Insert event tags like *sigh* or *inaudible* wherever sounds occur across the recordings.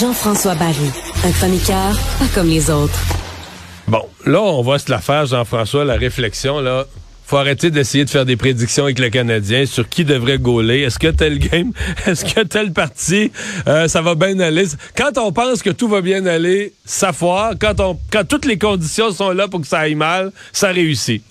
Jean-François Barry, un chroniqueur pas comme les autres. Bon, là, on va se la faire, Jean-François, la réflexion, là. Faut arrêter d'essayer de faire des prédictions avec le Canadien sur qui devrait gauler. Est-ce que tel game, *laughs* est-ce que tel parti, euh, ça va bien aller? Quand on pense que tout va bien aller, ça foire. Quand on, quand toutes les conditions sont là pour que ça aille mal, ça réussit.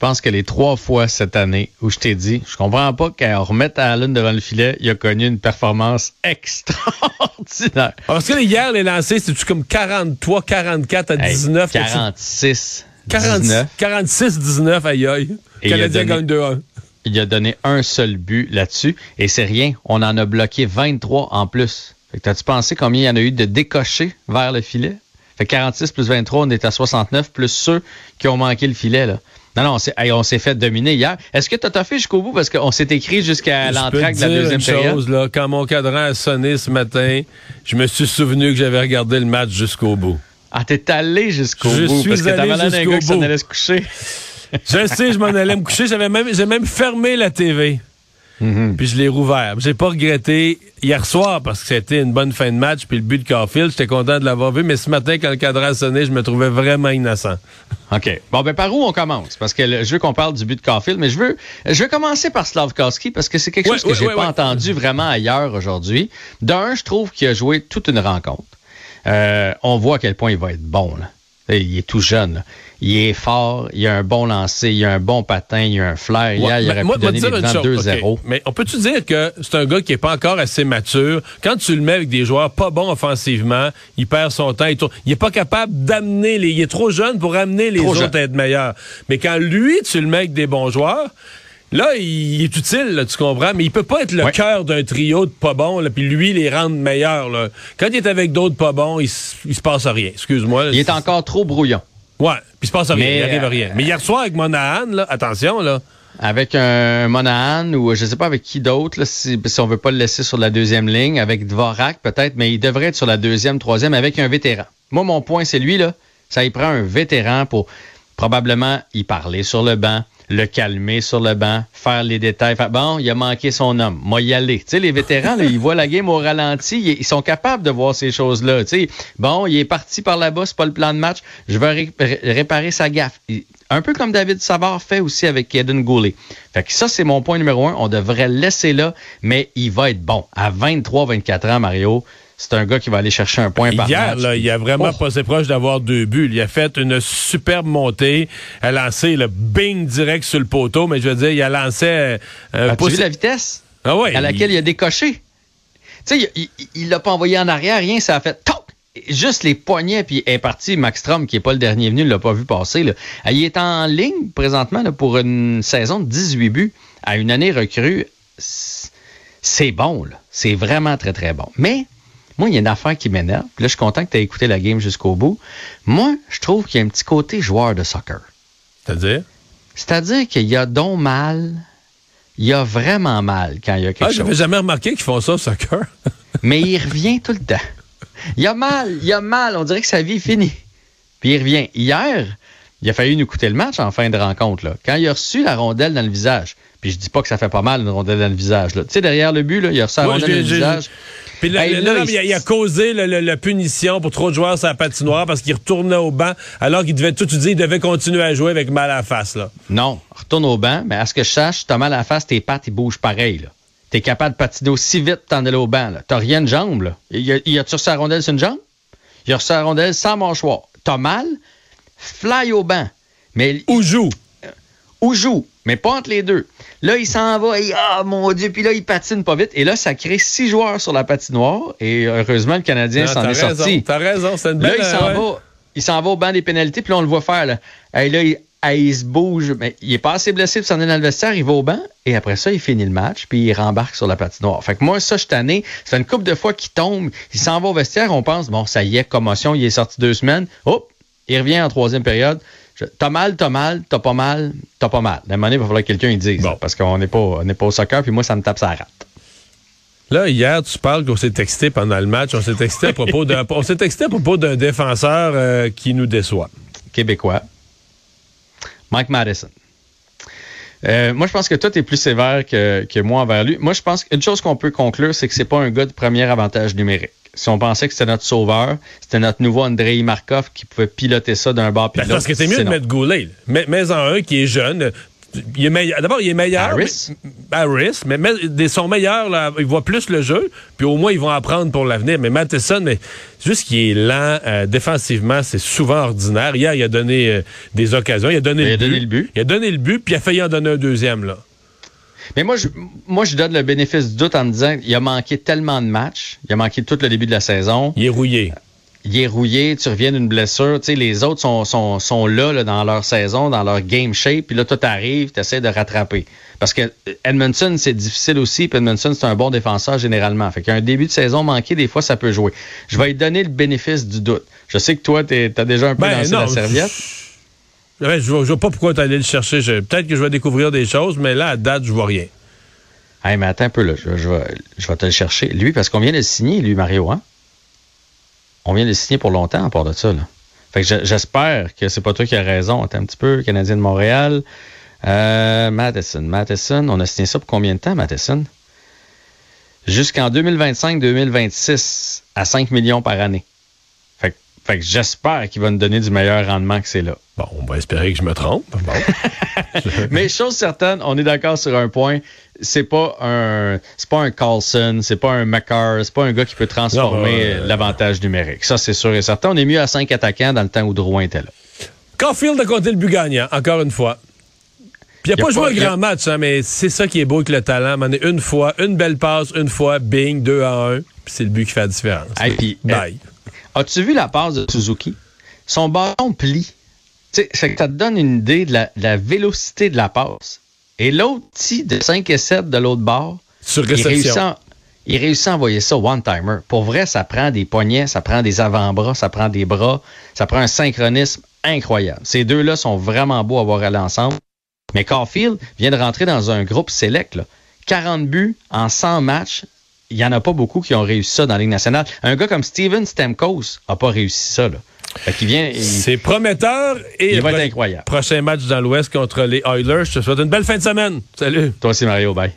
Je pense que les trois fois cette année où je t'ai dit, je comprends pas qu'on remette à Allen devant le filet, il a connu une performance *laughs* extraordinaire. Parce que hier, les lancers, c'était comme 43, 44 à 19. Hey, 46. 40, 19. 46, 19, aïe aïe. Et il a Canadien donné- gagne 2-1. Il a donné un seul but là-dessus et c'est rien. On en a bloqué 23 en plus. Fait que t'as-tu pensé combien il y en a eu de décochés vers le filet? Fait que 46 plus 23, on est à 69, plus ceux qui ont manqué le filet, là. Non, non, on s'est hey, on s'est fait dominer hier. Est-ce que t'as toffé jusqu'au bout? Parce qu'on s'est écrit jusqu'à l'entraque de la deuxième une période. chose, là, quand mon cadran a sonné ce matin, je me suis souvenu que j'avais regardé le match jusqu'au bout. Ah, t'es allé jusqu'au Je bout. suis parce que t'avais l'air d'un gars qui s'en allait se coucher. Je sais, je m'en allais me coucher. J'avais même, j'ai même fermé la TV. Mhm. Puis je l'ai rouvert. J'ai pas regretté hier soir parce que c'était une bonne fin de match. Puis le but de Carfield, j'étais content de l'avoir vu. Mais ce matin, quand le cadran a sonné, je me trouvais vraiment innocent. OK. Bon, ben par où on commence? Parce que le- je veux qu'on parle du but de Caulfield, mais je veux, je veux commencer par Slavkowski parce que c'est quelque Ouais, chose que ouais, j'ai ouais, pas entendu vraiment ailleurs aujourd'hui. D'un, je trouve qu'il a joué toute une rencontre. Euh, on voit à quel point il va être bon. Là. Il est tout jeune. là. Il est fort, il a un bon lancer, il a un bon patin, il a un flair. Hier, Ouais, il aurait moi, pu donner les dire une devants chose, 2-0. OK. Mais on peut-tu dire que c'est un gars qui est pas encore assez mature? Quand tu le mets avec des joueurs pas bons offensivement, il perd son temps. Il, il est pas capable d'amener les... Il est trop jeune pour amener les Trop autres jeune. à être meilleurs. Mais quand lui, tu le mets avec des bons joueurs... Là, il est utile, là, tu comprends, mais il peut pas être le Ouais. cœur d'un trio de pas bons, puis lui les rendre meilleurs. Là. Quand il est avec d'autres pas bons, il, se passe rien. Excuse-moi. Il est encore trop brouillon. Ouais, puis il se passe rien, Mais, il arrive euh, rien. Mais hier soir avec Monahan, là, attention, là. Avec un Monahan ou je sais pas avec qui d'autre, si, si on veut pas le laisser sur la deuxième ligne, avec Dvorak peut-être, mais il devrait être sur la deuxième, troisième avec un vétéran. Moi, mon point, c'est lui, là. Ça y prend un vétéran pour probablement y parler sur le banc, le calmer sur le banc, faire les détails. Bon, il a manqué son homme. Moi, y aller. Tu sais, les vétérans, là, ils voient la game au ralenti. Ils, sont capables de voir ces choses-là. Tu sais, bon, il est parti par là-bas, c'est pas le plan de match. Je vais ré- ré- réparer sa gaffe. Un peu comme David Savard fait aussi avec Eden Goulet. Fait que ça, c'est mon point numéro un. On devrait le laisser là, mais il va être bon. À 23-24 ans, Mario, c'est un gars qui va aller chercher un point par Hier, match. là, il a vraiment Oh. passé proche d'avoir deux buts. Il a fait une superbe montée. Il a lancé le bing direct sur le poteau, mais je veux dire, il a lancé euh, un pouce- vu la vitesse? Ah ouais, à laquelle il, a décoché? Tu sais, il- l'a pas envoyé en arrière, rien, ça a fait toc! Juste les poignets, puis est parti. Max qui est pas le dernier venu, ne l'a pas vu passer. Là. Ah, Il est en ligne présentement là, pour une saison de 18 buts à une année recrue. C'est- C'est bon, là. C'est vraiment très, très bon. Mais moi, il y a une affaire qui m'énerve. Puis Là, je suis content que tu aies écouté la game jusqu'au bout. Moi, je trouve qu'il y a un petit côté joueur de soccer. C'est-à-dire? C'est-à-dire qu'il y a donc mal. Il y a vraiment mal quand il y a quelque Ah, chose. j'avais jamais remarqué qu'ils font ça au soccer. *laughs* Mais il revient tout le temps. Il a mal, il a mal. On dirait que sa vie est finie. Puis il revient. Hier, il a failli nous coûter le match en fin de rencontre. Là. Quand il a reçu la rondelle dans le visage, puis je dis pas que ça fait pas mal une rondelle dans le visage. là. Tu sais, derrière le but, là, il a reçu la Ouais, rondelle dans le visage. Puis là, Hey, là, là, non, il- a, a causé le- le- la punition pour trop de joueurs sur la patinoire parce qu'il retournait au banc alors qu'il devait tout dire, il devait continuer à jouer avec mal à la face. Là. Non, retourne au banc, mais à ce que je sache, t'as mal à la face, tes pattes, ils bougent pareil. Là. T'es capable de patiner aussi vite t'en aller au banc. T'as rien de jambe. Là. Il, a, il a-tu reçu la rondelle sur une jambe? Il a reçu la rondelle sans mâchoire. T'as mal? Fly au banc. Mais Ou joue? Ou joue, mais pas entre les deux. Là, il s'en va, et ah mon Dieu, puis là, il patine pas vite. Et là, ça crée six joueurs sur la patinoire. Et heureusement, le Canadien s'en est raison, sorti. T'as raison, c'est une Là, belle... il s'en ouais. va. Il s'en va au banc des pénalités, puis là, on le voit faire. Là, Hey, là il, se bouge. Mais il est pas assez blessé pour s'en aller dans le vestiaire. Il va au banc. Et après ça, il finit le match, puis il rembarque sur la patinoire. Fait que moi, ça, je suis fait une couple de fois qu'il tombe. Il s'en va au vestiaire. On pense, bon, ça y est, commotion. Il est sorti deux semaines. Hop, il revient en troisième période. T'as mal, t'as mal, t'as pas mal, t'as pas mal. À un moment donné, il va falloir que quelqu'un dise. Bon. Parce qu'on n'est pas, on pas au soccer, puis moi, ça me tape sa rate. Là, hier, tu parles qu'on s'est texté pendant le match. On s'est texté à propos d'un, on s'est texté à propos d'un défenseur euh, qui nous déçoit. Québécois. Mike Madison. Euh, moi, je pense que toi, tu es plus sévère que, que moi envers lui. Moi, je pense qu'une chose qu'on peut conclure, c'est que c'est pas un gars de premier avantage numérique. Si on pensait que c'était notre sauveur, c'était notre nouveau Andrei Markov qui pouvait piloter ça d'un bord puis Ben, l'autre. parce que c'est mieux de non. mettre Goulet. Mais, mais en un qui est jeune. Il est meilleur. D'abord, il est meilleur. Harris? mais- Harris, mais, mais des sont meilleurs, là. Ils voient plus le jeu, puis au moins, ils vont apprendre pour l'avenir. Mais Matheson, mais juste qu'il est lent. euh, défensivement, c'est souvent ordinaire. Hier, il a donné euh, des occasions. Il a donné, Il le, a but. donné le but. Il a donné le but, puis il a failli en donner un deuxième, là. Mais moi je, moi, je donne le bénéfice du doute en me disant qu'il a manqué tellement de matchs. Il a manqué tout le début de la saison. Il est rouillé. il est rouillé, tu reviens d'une blessure. Tu sais, les autres sont, sont, sont là, là, dans leur saison, dans leur game shape, puis là, toi, t'arrives, tu essaies de rattraper. Parce que euh, Edmondson, c'est difficile aussi, puis Edmondson, c'est un bon défenseur généralement. Fait qu'un début de saison manqué, des fois, ça peut jouer. Je vais lui donner le bénéfice du doute. Je sais que toi, t'es- t'as déjà un peu Ben, lancé non, la serviette. Ouais, je vois, vois pas pourquoi tu allé le chercher. Peut-être que je vais découvrir des choses, mais là, à date, je vois rien. Hey, mais attends un peu, là. Je, vais, je vais te le chercher. Lui, parce qu'on vient de le signer, lui, Mario, hein? On vient de le signer pour longtemps, à part de ça, là. Fait que je- j'espère que c'est pas toi qui as raison. Attends un petit peu, Canadien de Montréal. Euh, Madison, Madison, on a signé ça pour combien de temps, Madison? Jusqu'en 2025-2026, à 5 millions par année. Fait, que- j'espère qu'il va nous donner du meilleur rendement que c'est là. Bon, on va espérer que je me trompe. Bon. *laughs* Mais chose certaine, on est d'accord sur un point. C'est pas un, c'est pas un Carlson, c'est pas un McCarr, c'est pas un gars qui peut transformer euh, l'avantage numérique. Ça, c'est sûr et certain. On est mieux à cinq attaquants dans le temps où Drouin était là. Caulfield a compté le but gagnant, encore une fois. Puis il n'a a pas joué pas- un a- grand match, hein, mais c'est ça qui est beau avec le talent. Man, une fois, une belle passe, une fois, bing, 2 à 1. Puis c'est le but qui fait la différence. Hey, puis, Bye. As-tu vu la passe de Suzuki? Son bâton plie. Fait que ça te donne une idée de la, de la vélocité de la passe. Et l'autre petit de 5 et 7 de l'autre bord, Sur il réussit, à, il réussit à envoyer ça one-timer. Pour vrai, ça prend des poignets, ça prend des avant-bras, ça prend des bras, ça prend un synchronisme incroyable. Ces deux-là sont vraiment beaux à voir aller ensemble. Mais Caulfield vient de rentrer dans un groupe select. Là. 40 buts en 100 matchs. Il n'y en a pas beaucoup qui ont réussi ça dans la Ligue nationale. Un gars comme Steven Stamkos n'a pas réussi ça. Là. Vient, il- C'est prometteur et Il va être incroyable. prochain match dans l'Ouest contre les Oilers. Je te souhaite une belle fin de semaine. Salut. toi aussi, Mario, bye.